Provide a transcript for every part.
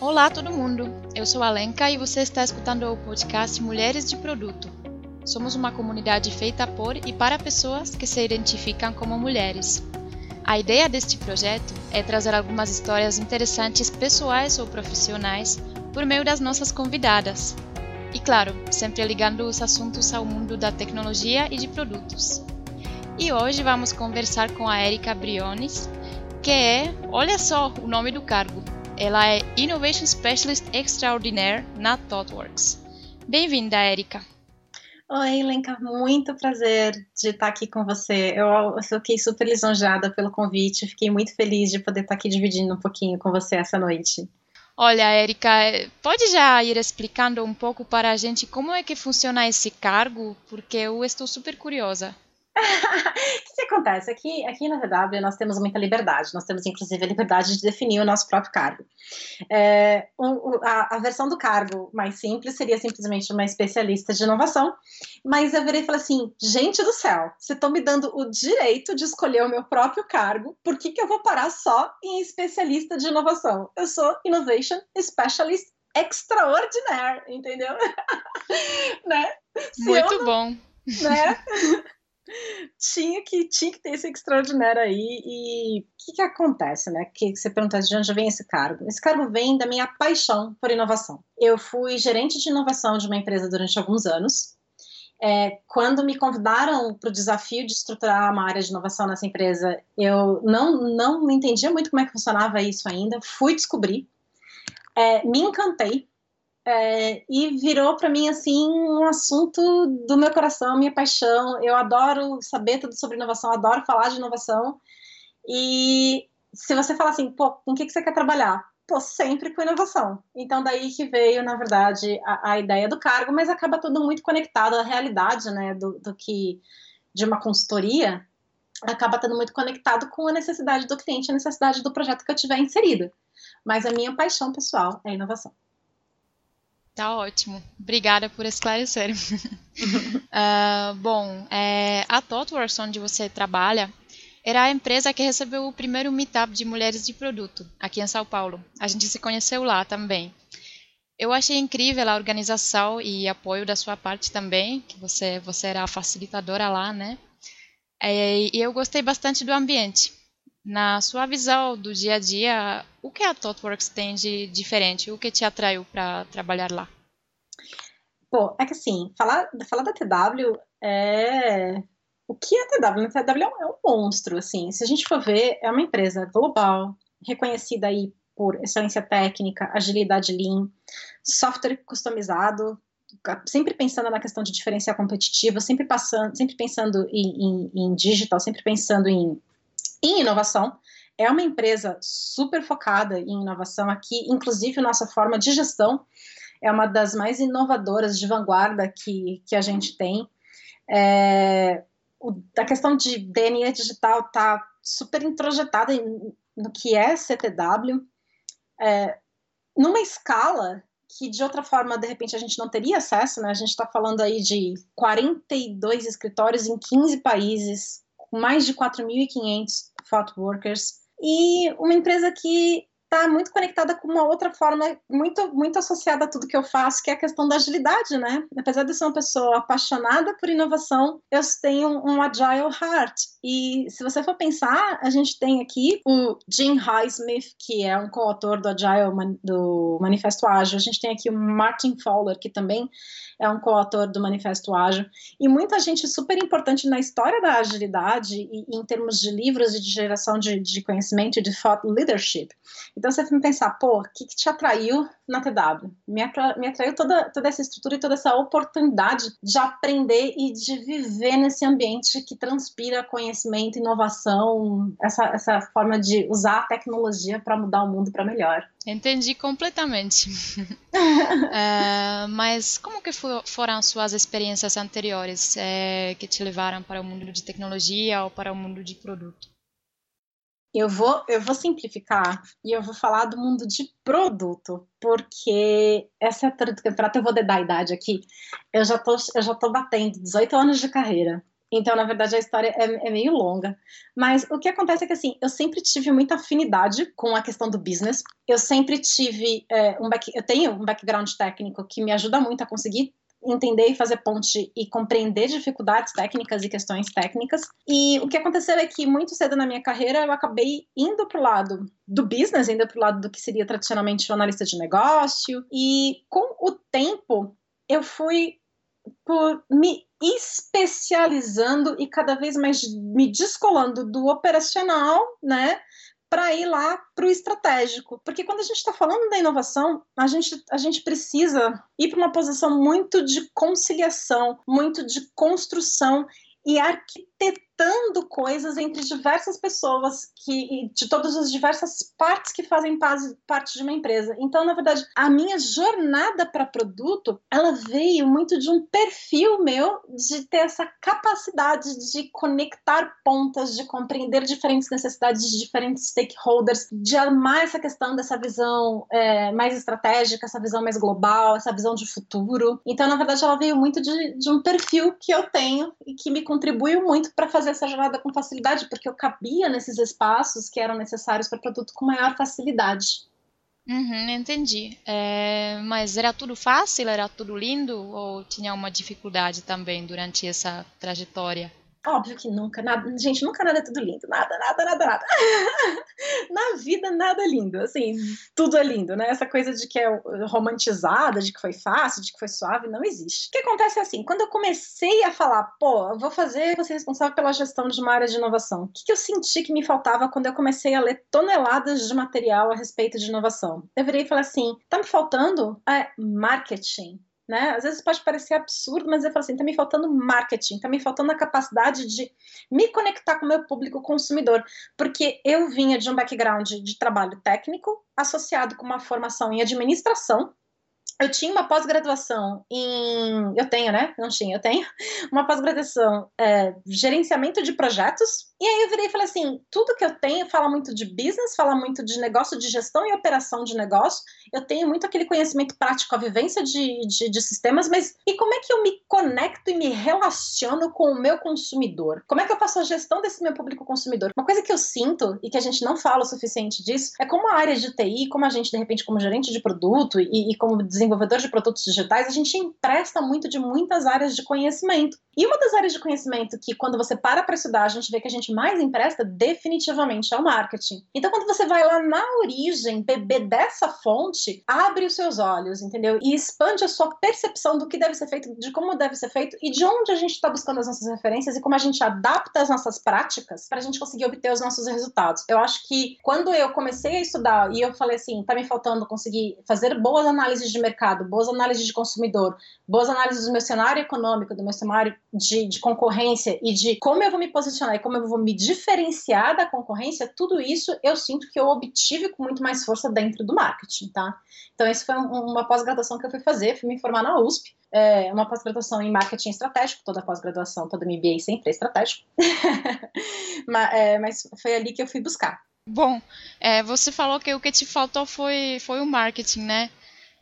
Olá todo mundo, eu sou a Lenka e você está escutando o podcast Mulheres de Produto. Somos uma comunidade feita por e para pessoas que se identificam como mulheres. A ideia deste projeto é trazer algumas histórias interessantes pessoais ou profissionais por meio das nossas convidadas. E claro, sempre ligando os assuntos ao mundo da tecnologia e de produtos. E hoje vamos conversar com a Erika Briones, que é, olha só o nome do cargo, ela é Innovation Specialist Extraordinaire na ThoughtWorks. Bem-vinda, Erika. Oi, Lenka, muito prazer de estar aqui com você. Eu, fiquei super lisonjeada pelo convite, fiquei muito feliz de poder estar aqui dividindo um pouquinho com você essa noite. Olha, Erika, pode já ir explicando um pouco para a gente como é que funciona esse cargo? Porque eu estou super curiosa. o que, acontece? Aqui, aqui na VW nós temos muita liberdade, nós temos inclusive a liberdade de definir o nosso próprio cargo. É, o, a, a, versão do cargo mais simples seria simplesmente uma especialista de inovação, mas eu virei e falei assim: gente do céu, você está me dando o direito de escolher o meu próprio cargo, por que, que eu vou parar só em especialista de inovação? Eu sou Innovation Specialist Extraordinaire, entendeu? né? Muito não, bom. Né? tinha que tinha que ter esse extraordinário aí e o que, que acontece, né? Que você pergunta de onde vem esse cargo? Esse cargo vem da minha paixão por inovação. Eu fui gerente de inovação de uma empresa durante alguns anos. É, quando me convidaram para o desafio de estruturar uma área de inovação nessa empresa, eu não não entendia muito como é que funcionava isso ainda. Fui descobrir, é, me encantei é, e virou para mim assim um assunto do meu coração, minha paixão. Eu adoro saber tudo sobre inovação, adoro falar de inovação. E se você falar assim, pô, com o que, que você quer trabalhar? Pô, sempre com inovação. Então, daí que veio, na verdade, a, a ideia do cargo, mas acaba tudo muito conectado à realidade, né, do, do que de uma consultoria, acaba estando muito conectado com a necessidade do cliente, a necessidade do projeto que eu tiver inserido. Mas a minha paixão pessoal é inovação. Tá ótimo. Obrigada por esclarecer. uh, bom, é, a ThoughtWorks, onde você trabalha, era a empresa que recebeu o primeiro meetup de mulheres de produto, aqui em São Paulo. A gente se conheceu lá também. Eu achei incrível a organização e apoio da sua parte também, que você, você era a facilitadora lá, né? É, e eu gostei bastante do ambiente. Na sua visão do dia a dia, o que a ThoughtWorks tem de diferente? O que te atraiu para trabalhar lá? Pô, é que assim, falar, falar da TW é. O que é a TW? A TW é um, é um monstro, assim. Se a gente for ver, é uma empresa global, reconhecida aí por excelência técnica, agilidade lean, software customizado, sempre pensando na questão de diferencial competitivo, sempre passando, sempre pensando em, em, em digital, sempre pensando em em inovação. É uma empresa super focada em inovação aqui, inclusive nossa forma de gestão é uma das mais inovadoras de vanguarda que, que a gente tem. É, o, a questão de DNA digital está super introjetada no que é CTW, é, numa escala que de outra forma, de repente, a gente não teria acesso, né? A gente está falando aí de 42 escritórios em 15 países, mais de 4.500 workers, e uma empresa que está muito conectada com uma outra forma, muito, muito associada a tudo que eu faço, que é a questão da agilidade, né? Apesar de ser uma pessoa apaixonada por inovação, eu tenho um agile heart. E se você for pensar, a gente tem aqui o Jim Highsmith, que é um coautor do Agile, do Manifesto Ágil. A gente tem aqui o Martin Fowler, que também é um coautor do Manifesto Ágil, e muita gente super importante na história da agilidade e, em termos de livros e de geração de, de conhecimento e de thought leadership. Então você tem que pensar, pô, o que, que te atraiu na TW? Me, atra, me atraiu toda, toda essa estrutura e toda essa oportunidade de aprender e de viver nesse ambiente que transpira conhecimento, inovação, essa, essa forma de usar a tecnologia para mudar o mundo para melhor. Entendi completamente. uh, mas como que foram suas experiências anteriores é, que te levaram para o mundo de tecnologia ou para o mundo de produto? Eu vou, eu vou simplificar e eu vou falar do mundo de produto, porque essa é a campeonato, eu vou dar a idade aqui. Eu já tô, eu já tô batendo 18 anos de carreira. Então, na verdade, a história é, é, meio longa. Mas o que acontece é que, assim, eu sempre tive muita afinidade com a questão do business. Eu sempre tive é, um back, eu tenho um background técnico que me ajuda muito a conseguir entender e fazer ponte e compreender dificuldades técnicas e questões técnicas. E o que aconteceu é que muito cedo na minha carreira eu acabei indo para o lado do business, indo para o lado do que seria tradicionalmente o analista de negócio. E com o tempo eu fui por me especializando e cada vez mais me descolando do operacional, né, para ir lá para o estratégico. Porque quando a gente está falando da inovação, a gente, a gente precisa ir para uma posição muito de conciliação, muito de construção e arquitetando coisas entre diversas pessoas que de todas as diversas partes que fazem parte de uma empresa. Então, na verdade, a minha jornada para produto, ela veio muito de um perfil meu de ter essa capacidade de conectar pontas, de compreender diferentes necessidades de diferentes stakeholders, de amar essa questão dessa visão é, mais estratégica, essa visão mais global, essa visão de futuro. Então, na verdade, ela veio muito de, de um perfil que eu tenho e que me contribuiu muito para fazer essa jornada com facilidade, porque eu cabia nesses espaços que eram necessários para produto com maior facilidade. Uhum, entendi. É, mas era tudo fácil? Era tudo lindo? Ou tinha uma dificuldade também durante essa trajetória? Óbvio que nunca, nada, gente, nunca nada é tudo lindo, nada, nada, nada, nada. Na vida nada é lindo, assim, tudo é lindo, né? Essa coisa de que é romantizada, de que foi fácil, de que foi suave, não existe. O que acontece é assim, quando eu comecei a falar, pô, eu vou fazer, ser responsável pela gestão de uma área de inovação, o que, que eu senti que me faltava quando eu comecei a ler toneladas de material a respeito de inovação? Eu virei e falei assim, tá me faltando é marketing né? Às vezes pode parecer absurdo, mas eu falo assim, tá me faltando marketing, tá me faltando a capacidade de me conectar com o meu público consumidor, porque eu vinha de um background de trabalho técnico associado com uma formação em administração, eu tinha uma pós-graduação em. Eu tenho, né? Não tinha, eu tenho. Uma pós-graduação é, gerenciamento de projetos. E aí eu virei e falei assim: tudo que eu tenho fala muito de business, fala muito de negócio, de gestão e operação de negócio. Eu tenho muito aquele conhecimento prático, a vivência de, de, de sistemas, mas e como é que eu me conecto e me relaciono com o meu consumidor? Como é que eu faço a gestão desse meu público consumidor? Uma coisa que eu sinto e que a gente não fala o suficiente disso é como a área de TI, como a gente, de repente, como gerente de produto e, e como desenvolvedor desenvolvedor de produtos digitais, a gente empresta muito de muitas áreas de conhecimento. E uma das áreas de conhecimento que, quando você para para estudar, a gente vê que a gente mais empresta, definitivamente é o marketing. Então, quando você vai lá na origem, beber dessa fonte, abre os seus olhos, entendeu? E expande a sua percepção do que deve ser feito, de como deve ser feito e de onde a gente está buscando as nossas referências e como a gente adapta as nossas práticas para a gente conseguir obter os nossos resultados. Eu acho que quando eu comecei a estudar e eu falei assim, tá me faltando conseguir fazer boas análises de mercado, boas análises de consumidor, boas análises do meu cenário econômico, do meu cenário de, de, concorrência e de como eu vou me posicionar e como eu vou me diferenciar da concorrência, tudo isso eu sinto que eu obtive com muito mais força dentro do marketing, tá? Então, isso foi um, uma pós-graduação que eu fui fazer, fui me formar na USP, é, uma pós-graduação em marketing estratégico, toda pós-graduação, toda MBA sempre é estratégico, mas, é, mas, foi ali que eu fui buscar. Bom, é, você falou que o que te faltou foi, foi o marketing, né?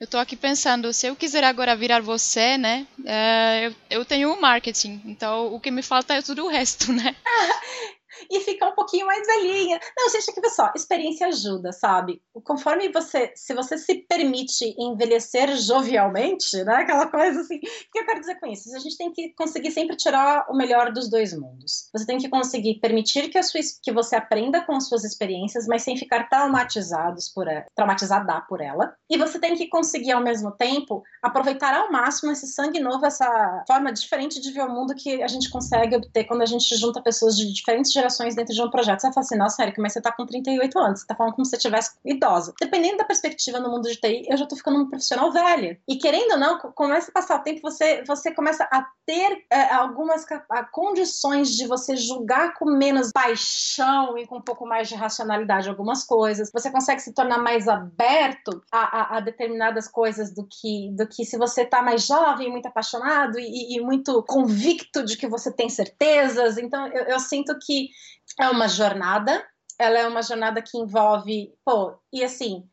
Eu estou aqui pensando, se eu quiser agora virar você, né? É, eu, eu tenho o marketing, então o que me falta é tudo o resto, né? e ficar um pouquinho mais velhinha. Não, gente, aqui só, experiência ajuda, sabe? Conforme você, se você se permite envelhecer jovialmente, né? Aquela coisa assim. O que eu quero dizer com isso? A gente tem que conseguir sempre tirar o melhor dos dois mundos. Você tem que conseguir permitir que, a sua, que você aprenda com as suas experiências, mas sem ficar traumatizados por ela, traumatizada por ela. E você tem que conseguir, ao mesmo tempo, aproveitar ao máximo esse sangue novo, essa forma diferente de ver o mundo que a gente consegue obter quando a gente junta pessoas de diferentes gerações dentro de um projeto. Você vai falar assim, nossa, Erika, mas você tá com 38 anos, você tá falando como se você tivesse idosa. Dependendo da perspectiva no mundo de TI, eu já tô ficando um profissional velha. E querendo ou não, começa a passar o tempo, você, você começa a ter é, algumas condições de você julgar com menos paixão e com um pouco mais de racionalidade algumas coisas. Você consegue se tornar mais aberto a, a, a determinadas coisas do que, do que se você tá mais jovem, muito apaixonado e, e muito convicto de que você tem certezas. Então, eu, eu sinto que é uma jornada, ela é uma jornada que envolve, pô, e assim,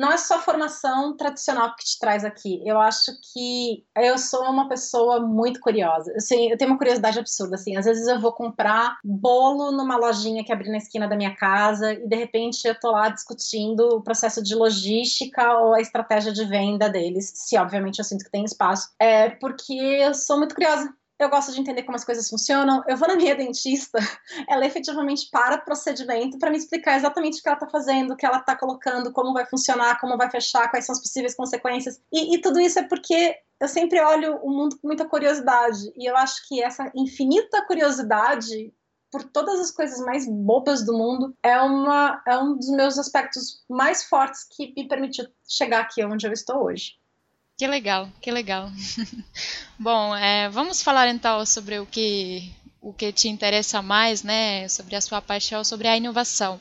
não é só formação tradicional que te traz aqui. Eu acho que eu sou uma pessoa muito curiosa. Assim, eu tenho uma curiosidade absurda, assim. Às vezes eu vou comprar bolo numa lojinha que abre na esquina da minha casa e de repente eu tô lá discutindo o processo de logística ou a estratégia de venda deles, se obviamente eu sinto que tem espaço. É porque eu sou muito curiosa eu gosto de entender como as coisas funcionam. Eu vou na minha dentista, ela efetivamente para o procedimento para me explicar exatamente o que ela está fazendo, o que ela está colocando, como vai funcionar, como vai fechar, quais são as possíveis consequências. E, e tudo isso é porque eu sempre olho o mundo com muita curiosidade. E eu acho que essa infinita curiosidade por todas as coisas mais bobas do mundo é, uma, é um dos meus aspectos mais fortes que me permitiu chegar aqui onde eu estou hoje. Que legal, que legal. Bom, é, vamos falar então sobre o que o que te interessa mais, né? Sobre a sua paixão, sobre a inovação.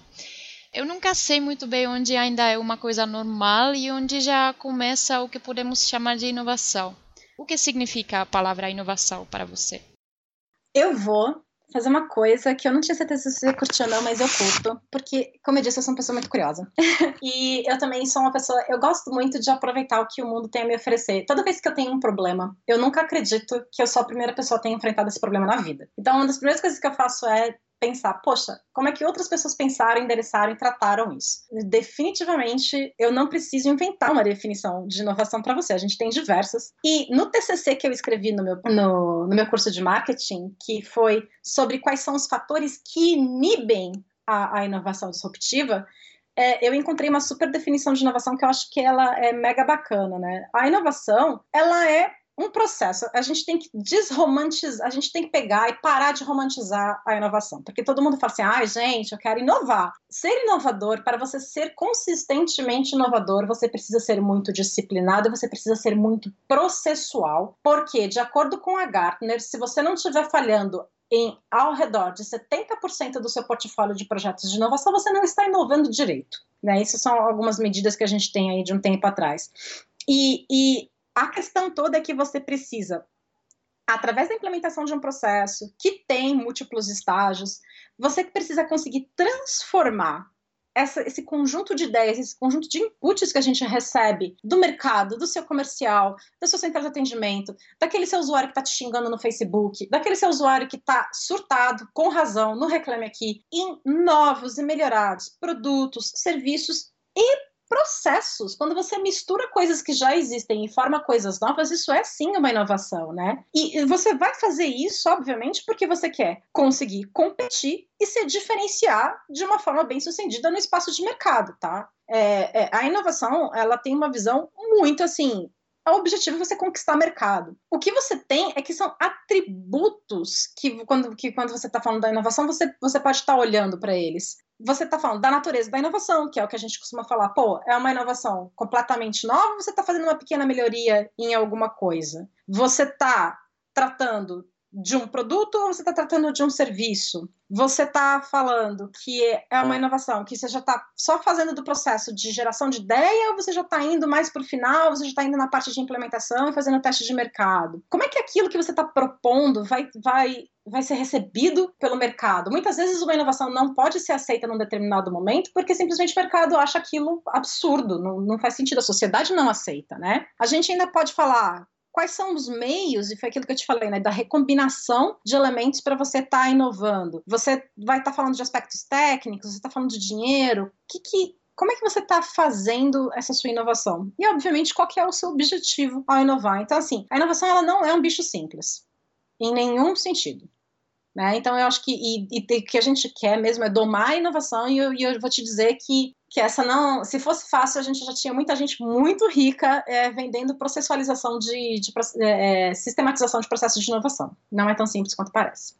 Eu nunca sei muito bem onde ainda é uma coisa normal e onde já começa o que podemos chamar de inovação. O que significa a palavra inovação para você? Eu vou fazer uma coisa que eu não tinha certeza se você curtiu ou não, mas eu curto, porque, como eu disse, eu sou uma pessoa muito curiosa. e eu também sou uma pessoa, eu gosto muito de aproveitar o que o mundo tem a me oferecer. Toda vez que eu tenho um problema, eu nunca acredito que eu sou a primeira pessoa a ter enfrentado esse problema na vida. Então, uma das primeiras coisas que eu faço é pensar, poxa, como é que outras pessoas pensaram, endereçaram e trataram isso? Definitivamente, eu não preciso inventar uma definição de inovação para você, a gente tem diversas. E no TCC que eu escrevi no meu, no, no meu curso de marketing, que foi sobre quais são os fatores que inibem a, a inovação disruptiva, é, eu encontrei uma super definição de inovação que eu acho que ela é mega bacana, né? A inovação, ela é um processo. A gente tem que desromantizar, a gente tem que pegar e parar de romantizar a inovação. Porque todo mundo fala assim: ai, ah, gente, eu quero inovar. Ser inovador, para você ser consistentemente inovador, você precisa ser muito disciplinado, você precisa ser muito processual. Porque, de acordo com a Gartner, se você não estiver falhando em ao redor de 70% do seu portfólio de projetos de inovação, você não está inovando direito. Né? Isso são algumas medidas que a gente tem aí de um tempo atrás. E, e a questão toda é que você precisa, através da implementação de um processo que tem múltiplos estágios, você precisa conseguir transformar essa, esse conjunto de ideias, esse conjunto de inputs que a gente recebe do mercado, do seu comercial, da sua central de atendimento, daquele seu usuário que está te xingando no Facebook, daquele seu usuário que está surtado, com razão, no Reclame Aqui, em novos e melhorados produtos, serviços e processos. Quando você mistura coisas que já existem e forma coisas novas, isso é sim uma inovação, né? E você vai fazer isso, obviamente, porque você quer conseguir competir e se diferenciar de uma forma bem sucedida no espaço de mercado, tá? É, é, a inovação, ela tem uma visão muito assim, o objetivo é você conquistar mercado. O que você tem é que são atributos que quando, que quando você está falando da inovação, você, você pode estar tá olhando para eles você está falando da natureza da inovação, que é o que a gente costuma falar, pô, é uma inovação completamente nova, você está fazendo uma pequena melhoria em alguma coisa. Você está tratando de um produto ou você está tratando de um serviço? Você está falando que é uma inovação, que você já está só fazendo do processo de geração de ideia ou você já está indo mais para o final, você já está indo na parte de implementação e fazendo teste de mercado? Como é que aquilo que você está propondo vai, vai, vai ser recebido pelo mercado? Muitas vezes uma inovação não pode ser aceita num determinado momento porque simplesmente o mercado acha aquilo absurdo, não, não faz sentido, a sociedade não aceita, né? A gente ainda pode falar quais são os meios, e foi aquilo que eu te falei, né, da recombinação de elementos para você estar tá inovando. Você vai estar tá falando de aspectos técnicos, você está falando de dinheiro, que, que, como é que você está fazendo essa sua inovação? E, obviamente, qual que é o seu objetivo ao inovar? Então, assim, a inovação ela não é um bicho simples, em nenhum sentido. Né? Então, eu acho que e, o que a gente quer mesmo é domar a inovação, e eu, e eu vou te dizer que que essa não, se fosse fácil, a gente já tinha muita gente muito rica é, vendendo processualização de, de é, é, sistematização de processos de inovação. Não é tão simples quanto parece.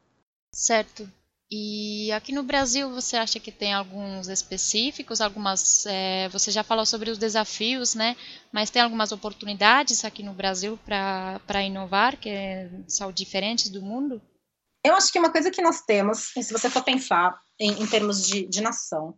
Certo. E aqui no Brasil você acha que tem alguns específicos, algumas. É, você já falou sobre os desafios, né? Mas tem algumas oportunidades aqui no Brasil para inovar que são diferentes do mundo? Eu acho que uma coisa que nós temos, se você for pensar em, em termos de, de nação,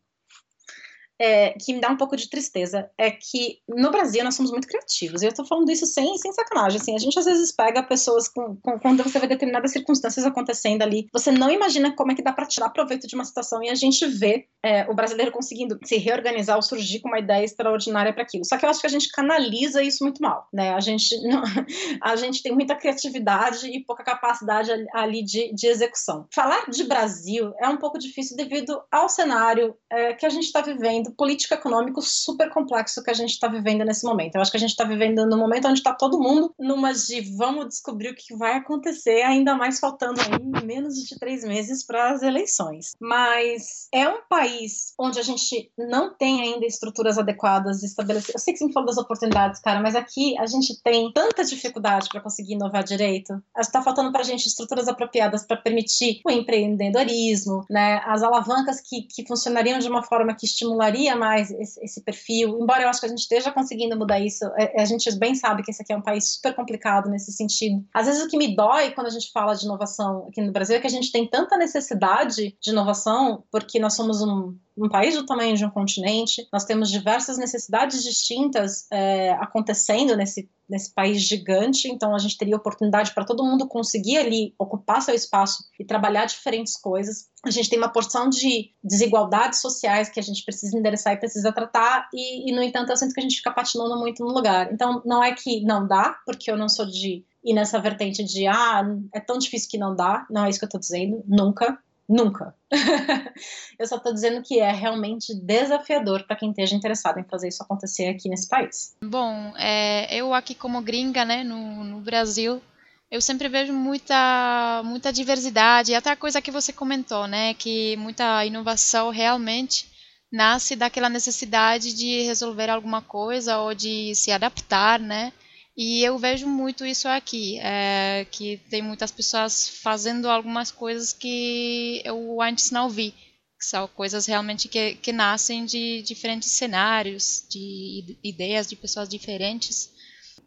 é, que me dá um pouco de tristeza é que no Brasil nós somos muito criativos. E eu tô falando isso sem, sem sacanagem. Assim, a gente às vezes pega pessoas com, com, quando você vê determinadas circunstâncias acontecendo ali, você não imagina como é que dá para tirar proveito de uma situação e a gente vê é, o brasileiro conseguindo se reorganizar ou surgir com uma ideia extraordinária para aquilo. Só que eu acho que a gente canaliza isso muito mal, né? A gente, não, a gente tem muita criatividade e pouca capacidade ali de, de execução. Falar de Brasil é um pouco difícil devido ao cenário é, que a gente está vivendo político econômico super complexo que a gente está vivendo nesse momento. Eu acho que a gente está vivendo no momento onde está todo mundo numa de vamos descobrir o que vai acontecer, ainda mais faltando aí menos de três meses para as eleições. Mas é um país onde a gente não tem ainda estruturas adequadas estabelecidas. Eu sei que você me falou das oportunidades, cara, mas aqui a gente tem tanta dificuldade para conseguir inovar direito. Está faltando para a gente estruturas apropriadas para permitir o empreendedorismo, né? As alavancas que, que funcionariam de uma forma que estimularia mais esse, esse, perfil. Embora eu acho que a gente esteja conseguindo mudar isso, é, a gente bem sabe que esse aqui é um país super complicado nesse sentido. Às vezes o que me dói quando a gente fala de inovação aqui no Brasil é que a gente tem tanta necessidade de inovação porque nós somos um um país do tamanho de um continente, nós temos diversas necessidades distintas é, acontecendo nesse, nesse país gigante, então a gente teria oportunidade para todo mundo conseguir ali ocupar seu espaço e trabalhar diferentes coisas. A gente tem uma porção de desigualdades sociais que a gente precisa endereçar e precisa tratar, e, e no entanto eu sinto que a gente fica patinando muito no lugar. Então não é que não dá, porque eu não sou de ir nessa vertente de ah, é tão difícil que não dá, não é isso que eu estou dizendo, nunca. Nunca. eu só estou dizendo que é realmente desafiador para quem esteja interessado em fazer isso acontecer aqui nesse país. Bom, é, eu aqui como gringa, né, no, no Brasil, eu sempre vejo muita, muita diversidade, até a coisa que você comentou, né, que muita inovação realmente nasce daquela necessidade de resolver alguma coisa ou de se adaptar, né, e eu vejo muito isso aqui, é, que tem muitas pessoas fazendo algumas coisas que eu antes não vi. Que são coisas realmente que, que nascem de diferentes cenários, de ideias de pessoas diferentes.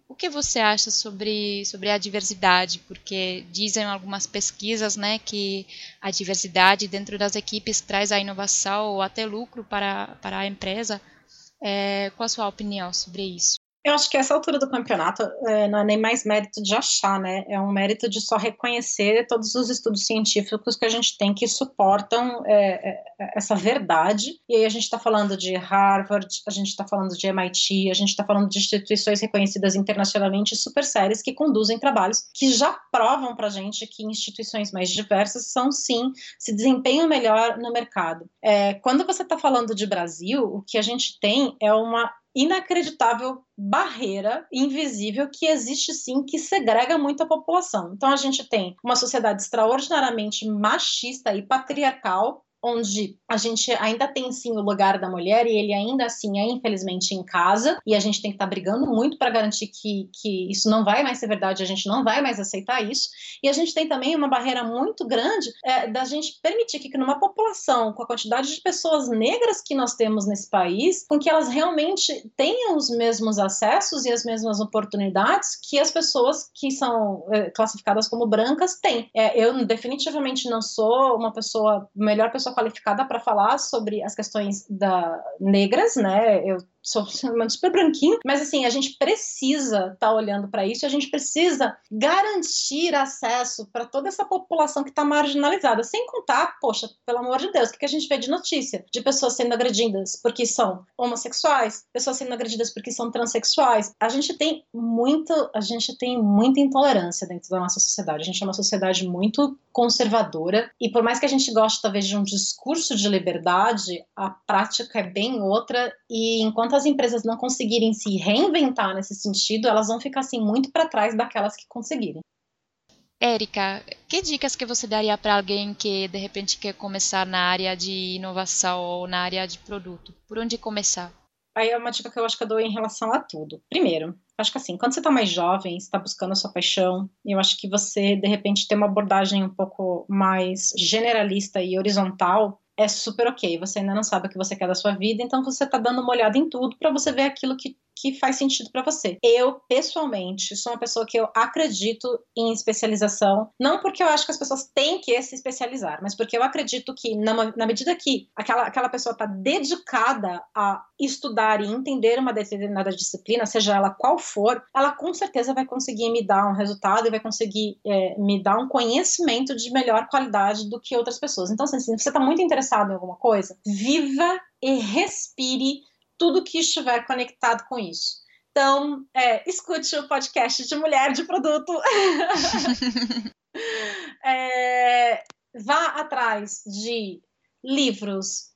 O que você acha sobre, sobre a diversidade? Porque dizem algumas pesquisas né, que a diversidade dentro das equipes traz a inovação ou até lucro para, para a empresa. É, qual a sua opinião sobre isso? Eu acho que essa altura do campeonato é, não é nem mais mérito de achar, né? É um mérito de só reconhecer todos os estudos científicos que a gente tem que suportam é, essa verdade. E aí a gente está falando de Harvard, a gente está falando de MIT, a gente está falando de instituições reconhecidas internacionalmente super sérias que conduzem trabalhos que já provam para a gente que instituições mais diversas são sim se desempenham melhor no mercado. Quando você está falando de Brasil, o que a gente tem é uma inacreditável barreira invisível que existe sim, que segrega muito a população. Então a gente tem uma sociedade extraordinariamente machista e patriarcal, onde a gente ainda tem sim o lugar da mulher e ele ainda assim é infelizmente em casa e a gente tem que estar tá brigando muito para garantir que, que isso não vai mais ser verdade, a gente não vai mais aceitar isso e a gente tem também uma barreira muito grande é, da gente permitir que, que numa população com a quantidade de pessoas negras que nós temos nesse país, com que elas realmente tenham os mesmos acessos e as mesmas oportunidades que as pessoas que são é, classificadas como brancas têm. É, eu definitivamente não sou uma pessoa melhor pessoa qualificada para falar sobre as questões da negras, né? Eu sou super branquinho, mas assim, a gente precisa estar tá olhando para isso, a gente precisa garantir acesso para toda essa população que está marginalizada, sem contar, poxa, pelo amor de Deus, o que a gente vê de notícia? De pessoas sendo agredidas porque são homossexuais, pessoas sendo agredidas porque são transexuais. A gente tem muito, a gente tem muita intolerância dentro da nossa sociedade. A gente é uma sociedade muito conservadora e por mais que a gente goste talvez de um discurso de liberdade, a prática é bem outra e enquanto enquanto as empresas não conseguirem se reinventar nesse sentido, elas vão ficar assim muito para trás daquelas que conseguirem. Érica, que dicas que você daria para alguém que de repente quer começar na área de inovação ou na área de produto? Por onde começar? Aí é uma dica que eu acho que eu dou em relação a tudo. Primeiro, acho que assim, quando você está mais jovem, está buscando a sua paixão, eu acho que você de repente tem uma abordagem um pouco mais generalista e horizontal é super ok. Você ainda não sabe o que você quer da sua vida, então você está dando uma olhada em tudo para você ver aquilo que, que faz sentido para você. Eu, pessoalmente, sou uma pessoa que eu acredito em especialização, não porque eu acho que as pessoas têm que se especializar, mas porque eu acredito que na, na medida que aquela, aquela pessoa está dedicada a estudar e entender uma determinada disciplina, seja ela qual for, ela com certeza vai conseguir me dar um resultado e vai conseguir é, me dar um conhecimento de melhor qualidade do que outras pessoas. Então, assim, se você está muito interessado em alguma coisa, viva e respire tudo que estiver conectado com isso. Então, é, escute o podcast de Mulher de Produto. é, vá atrás de livros,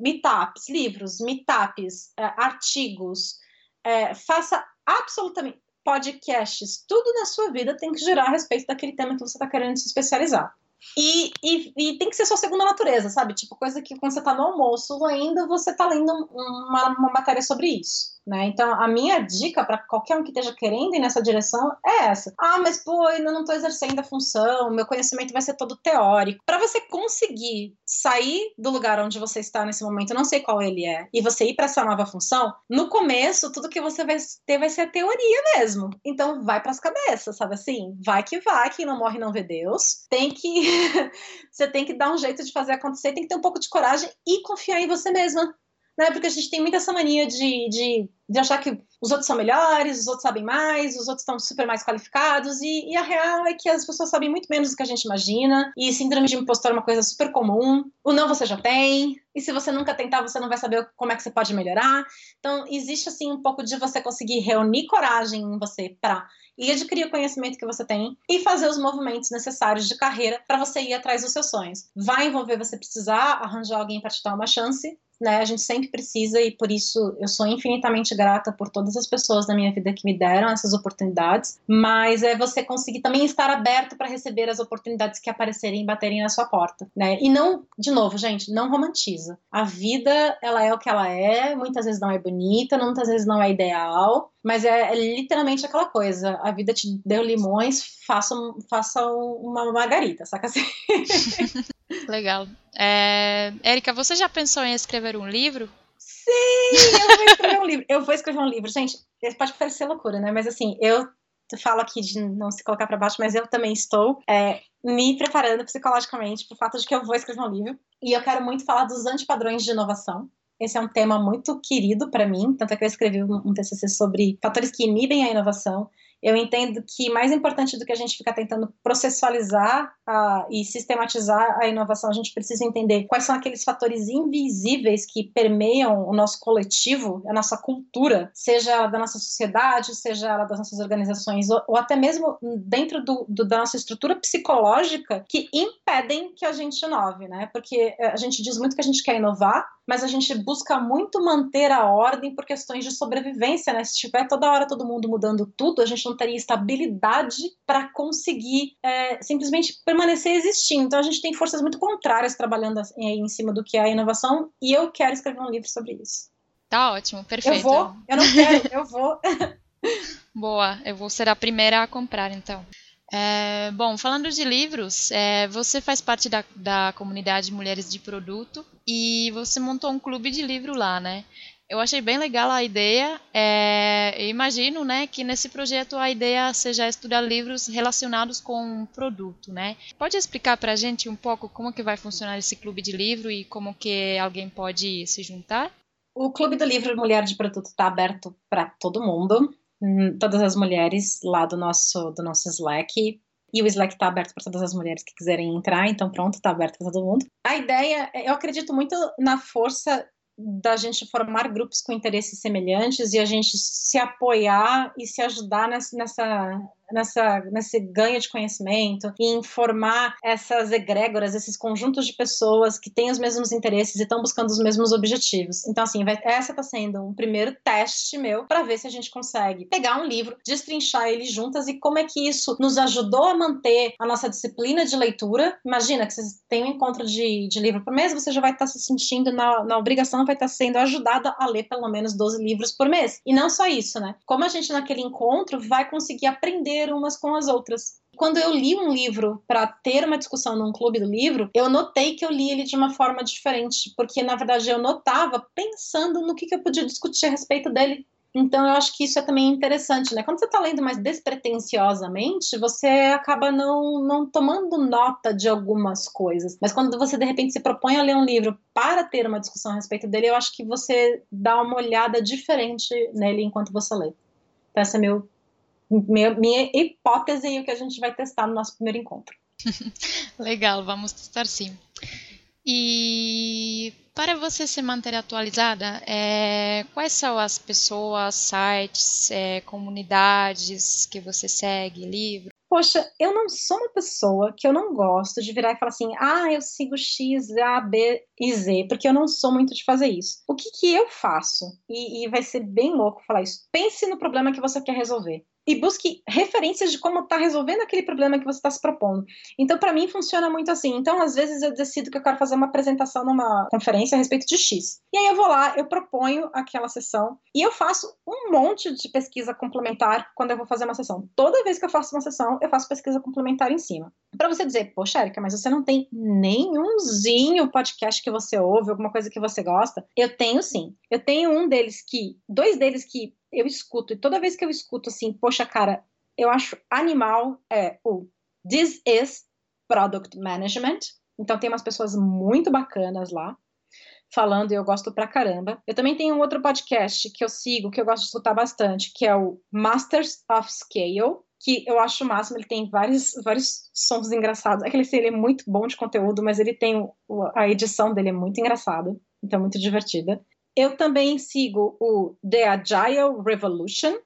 meetups, livros, meetups, é, artigos, é, faça absolutamente podcasts, tudo na sua vida tem que girar a respeito daquele tema que você está querendo se especializar. E, e, e, tem que ser sua segunda natureza, sabe? Tipo, coisa que quando você tá no almoço ainda, você tá lendo uma, uma matéria sobre isso. Né? Então, a minha dica para qualquer um que esteja querendo ir nessa direção é essa. Ah, mas pô, ainda não estou exercendo a função, meu conhecimento vai ser todo teórico. Para você conseguir sair do lugar onde você está nesse momento, não sei qual ele é, e você ir para essa nova função, no começo, tudo que você vai ter vai ser a teoria mesmo. Então, vai para as cabeças, sabe assim? Vai que vai, quem não morre não vê Deus. Tem que. você tem que dar um jeito de fazer acontecer, tem que ter um pouco de coragem e confiar em você mesma né? Porque a gente tem muita essa mania de, de, de achar que os outros são melhores, os outros sabem mais, os outros estão super mais qualificados, e, e, a real é que as pessoas sabem muito menos do que a gente imagina, e síndrome de impostor é uma coisa super comum. O não você já tem, e se você nunca tentar, você não vai saber como é que você pode melhorar. Então, existe assim um pouco de você conseguir reunir coragem em você para ir adquirir o conhecimento que você tem e fazer os movimentos necessários de carreira para você ir atrás dos seus sonhos. Vai envolver você precisar arranjar alguém para te dar uma chance, né? A gente sempre precisa e por isso eu sou infinitamente grata por todas as pessoas da minha vida que me deram essas oportunidades, mas é você conseguir também estar aberto para receber as oportunidades que aparecerem e baterem na sua porta, né? E não, de novo, gente, não romantiza. A vida, ela é o que ela é, muitas vezes não é bonita, muitas vezes não é ideal, mas é, é literalmente aquela coisa, a vida te deu limões, faça, faça uma margarita, saca assim? Legal. É... Érica, você já pensou em escrever um livro? Sim, eu vou escrever um livro. Eu vou escrever um livro. Gente, pode parecer loucura, né? Mas assim, eu falo aqui de não se colocar para baixo, mas eu também estou é, me preparando psicologicamente para o fato de que eu vou escrever um livro. E eu quero muito falar dos antipadrões de inovação. Esse é um tema muito querido para mim, tanto é que eu escrevi um TCC sobre fatores que inibem a inovação eu entendo que mais importante do que a gente ficar tentando processualizar uh, e sistematizar a inovação, a gente precisa entender quais são aqueles fatores invisíveis que permeiam o nosso coletivo, a nossa cultura, seja da nossa sociedade, seja das nossas organizações, ou, ou até mesmo dentro do, do, da nossa estrutura psicológica, que impedem que a gente inove, né? Porque eh, a gente diz muito que a gente quer inovar, mas a gente busca muito manter a ordem por questões de sobrevivência, né? Se tiver toda hora todo mundo mudando tudo, a gente não teria estabilidade para conseguir é, simplesmente permanecer existindo. Então a gente tem forças muito contrárias trabalhando em cima do que é a inovação e eu quero escrever um livro sobre isso. Tá ótimo, perfeito. Eu vou, eu não quero, eu vou. Boa, eu vou ser a primeira a comprar então. É, bom, falando de livros, é, você faz parte da, da comunidade Mulheres de Produto e você montou um clube de livro lá, né? Eu achei bem legal a ideia. É, imagino, né, que nesse projeto a ideia seja estudar livros relacionados com o produto, né? Pode explicar para a gente um pouco como que vai funcionar esse clube de livro e como que alguém pode se juntar? O clube do livro Mulher de Produto está aberto para todo mundo. Hum, todas as mulheres lá do nosso, do nosso Slack. E o Slack está aberto para todas as mulheres que quiserem entrar, então pronto, está aberto para todo mundo. A ideia, eu acredito muito na força da gente formar grupos com interesses semelhantes e a gente se apoiar e se ajudar nessa, nessa nessa, nesse ganho de conhecimento e informar essas egrégoras, esses conjuntos de pessoas que têm os mesmos interesses e estão buscando os mesmos objetivos. Então, assim, vai, essa está sendo um primeiro teste meu para ver se a gente consegue pegar um livro, destrinchar ele juntas e como é que isso nos ajudou a manter a nossa disciplina de leitura. Imagina que você tem um encontro de, de livro por mês, você já vai estar tá se sentindo na, na obrigação, vai estar tá sendo ajudada a ler pelo menos 12 livros por mês. E não só isso, né? Como a gente naquele encontro vai conseguir aprender umas com as outras. Quando eu li um livro para ter uma discussão num clube do livro, eu notei que eu li ele de uma forma diferente, porque na verdade eu notava pensando no que, que eu podia discutir a respeito dele Então, eu acho que isso é também interessante, né? Quando você está lendo mais despretensiosamente, você acaba não, não tomando nota de algumas coisas. Mas quando você, de repente, se propõe a ler um livro para ter uma discussão a respeito dele, eu acho que você dá uma olhada diferente nele enquanto você lê. Então, essa é meu, minha, minha hipótese e o que a gente vai testar no nosso primeiro encontro. Legal, vamos testar sim. E para você se manter atualizada, é, quais são as pessoas, sites, é, comunidades que você segue, livros? Poxa, eu não sou uma pessoa que eu não gosto de virar e falar assim, ah, eu sigo X, A, B e Z, porque eu não sou muito de fazer isso. O que, que eu faço? E, e vai ser bem louco falar isso. Pense no problema que você quer resolver e busque referências de como está resolvendo aquele problema que você está se propondo. Então, para mim, funciona muito assim. Então, às vezes, eu decido que eu quero fazer uma apresentação numa conferência a respeito de X. E aí eu vou lá, eu proponho aquela sessão e eu faço um monte de pesquisa complementar quando eu vou fazer uma sessão. Toda vez que eu faço uma sessão, eu faço pesquisa complementar em cima. Para você dizer, poxa, Erika, mas você não tem nenhumzinho podcast que você ouve, alguma coisa que você gosta? Eu tenho sim. Eu tenho um deles que, dois deles que eu escuto, e toda vez que eu escuto assim, poxa, cara, eu acho animal é o This is Product Management. Então tem umas pessoas muito bacanas lá falando e eu gosto pra caramba. Eu também tenho um outro podcast que eu sigo, que eu gosto de escutar bastante, que é o Masters of Scale, que eu acho o máximo, ele tem vários, vários sons engraçados. Aquele ele é muito bom de conteúdo, mas ele tem a edição dele é muito engraçada, então muito divertida. Eu também sigo o The Agile Revolution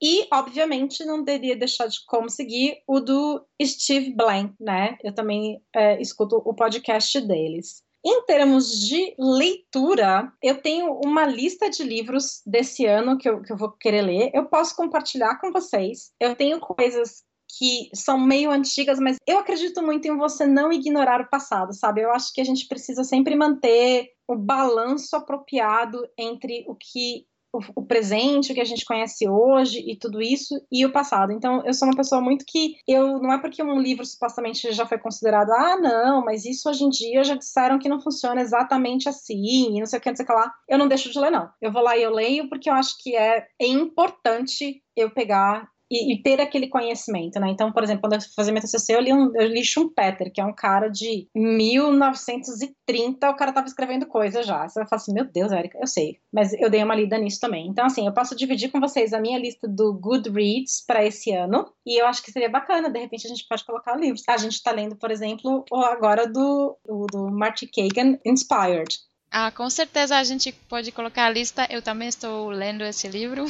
e, obviamente, não deveria deixar de como seguir o do Steve Blank, né? Eu também é, escuto o podcast deles. Em termos de leitura, eu tenho uma lista de livros desse ano que eu, que eu vou querer ler. Eu posso compartilhar com vocês. Eu tenho coisas que são meio antigas, mas eu acredito muito em você não ignorar o passado, sabe? Eu acho que a gente precisa sempre manter o balanço apropriado entre o que o, presente, o que a gente conhece hoje e tudo isso, e o passado. Então, eu sou uma pessoa muito que eu não é porque um livro supostamente já foi considerado, ah, não, mas isso hoje em dia já disseram que não funciona exatamente assim, e não sei o que, não sei o que lá. Eu não deixo de ler, não. Eu vou lá e eu leio porque eu acho que é, é importante eu pegar e, e, ter aquele conhecimento, né? Então, por exemplo, quando eu fazia minha TCC, eu li, um, eu li Schumpeter, que é um cara de 1930, o cara tava escrevendo coisa já. Você vai falar assim, meu Deus, Érica, eu sei, mas eu dei uma lida nisso também. Então, assim, eu posso dividir com vocês a minha lista do Goodreads para esse ano, e eu acho que seria bacana, de repente a gente pode colocar livros. A gente tá lendo, por exemplo, agora do, do, do Marty Kagan, Inspired. Ah, com certeza a gente pode colocar a lista. Eu também estou lendo esse livro.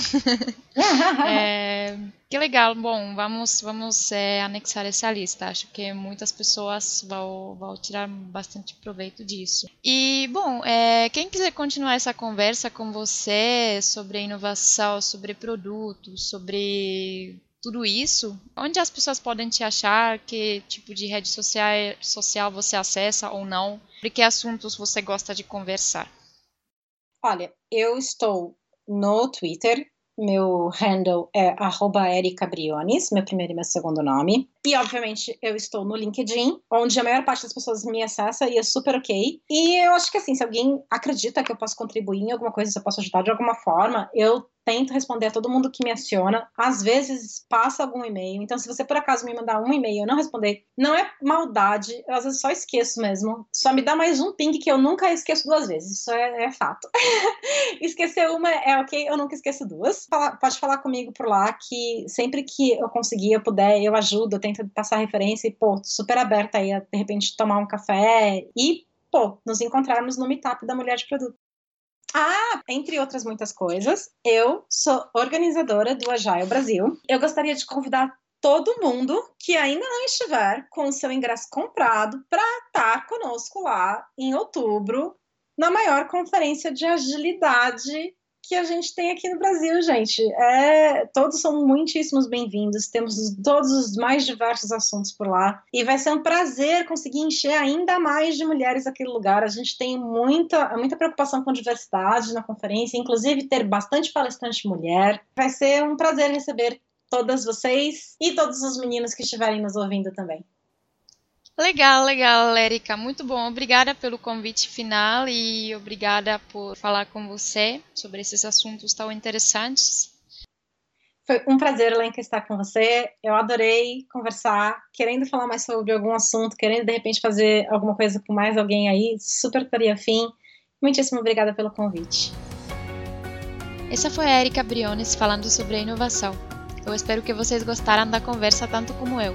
é, que legal. Bom, vamos, vamos é, anexar essa lista. Acho que muitas pessoas vão, vão tirar bastante proveito disso. E, bom, é, quem quiser continuar essa conversa com você sobre inovação, sobre produtos, sobre tudo isso, onde as pessoas podem te achar, que tipo de rede social, social você acessa ou não, sobre que assuntos você gosta de conversar? Olha, eu estou no Twitter, meu handle é @ericabriones, meu primeiro e meu segundo nome. E, obviamente, eu estou no LinkedIn, onde a maior parte das pessoas me acessa e é super ok. E eu acho que, assim, se alguém acredita que eu posso contribuir em alguma coisa, se eu posso ajudar de alguma forma, eu tento responder a todo mundo que me aciona. Às vezes passa algum e-mail. Então, se você por acaso me mandar um e-mail e eu não responder, não é maldade. Eu às vezes só esqueço mesmo. Só me dá mais um ping que eu nunca esqueço duas vezes. Isso é, é fato. Esquecer uma é ok, eu nunca esqueço duas. Fala, pode falar comigo por lá que sempre que eu conseguir, eu puder, eu ajudo, eu tento passar referência e, pô, super aberta aí a de repente tomar um café e, pô, nos encontrarmos no meetup da Mulher de Produto. Ah, entre outras muitas coisas, eu sou organizadora do Agile Brasil. Eu gostaria de convidar todo mundo que ainda não estiver com o seu ingresso comprado para estar conosco lá em outubro na maior conferência de agilidade que a gente tem aqui no Brasil, gente. É, todos são muitíssimos bem-vindos, temos todos os mais diversos assuntos por lá, e vai ser um prazer conseguir encher ainda mais de mulheres aquele lugar. A gente tem muita, muita preocupação com diversidade na conferência, inclusive ter bastante palestrante mulher. Vai ser um prazer receber todas vocês e todos os meninos que estiverem nos ouvindo também. Legal, legal, Érica. Muito bom. Obrigada pelo convite final e obrigada por falar com você sobre esses assuntos tão interessantes. Foi um prazer, Lenka, estar com você. Eu adorei conversar, querendo falar mais sobre algum assunto, querendo de repente fazer alguma coisa com mais alguém aí, super estaria afim. Muitíssimo obrigada pelo convite. Essa foi a Erika Briones falando sobre a inovação. Eu espero que vocês gostaram da conversa tanto como eu.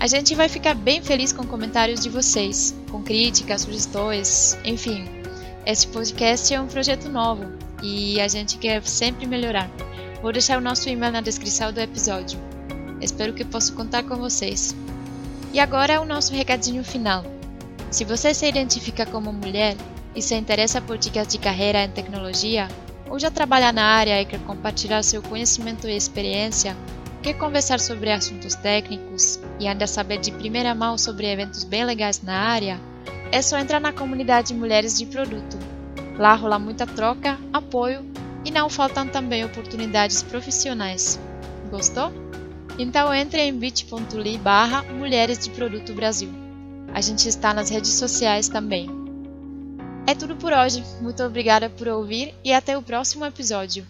A gente vai ficar bem feliz com comentários de vocês, com críticas, sugestões, enfim. Este podcast é um projeto novo e a gente quer sempre melhorar. Vou deixar o nosso e-mail na descrição do episódio. Espero que possa contar com vocês. E agora o nosso recadinho final. Se você se identifica como mulher e se interessa por dicas de carreira em tecnologia, ou já trabalha na área e quer compartilhar seu conhecimento e experiência, quer conversar sobre assuntos técnicos e ainda saber de primeira mão sobre eventos bem legais na área, é só entrar na comunidade Mulheres de Produto. Lá rola muita troca, apoio e não faltam também oportunidades profissionais. Gostou? Então entre em bit.ly barra Mulheres de Produto Brasil. A gente está nas redes sociais também. É tudo por hoje. Muito obrigada por ouvir e até o próximo episódio.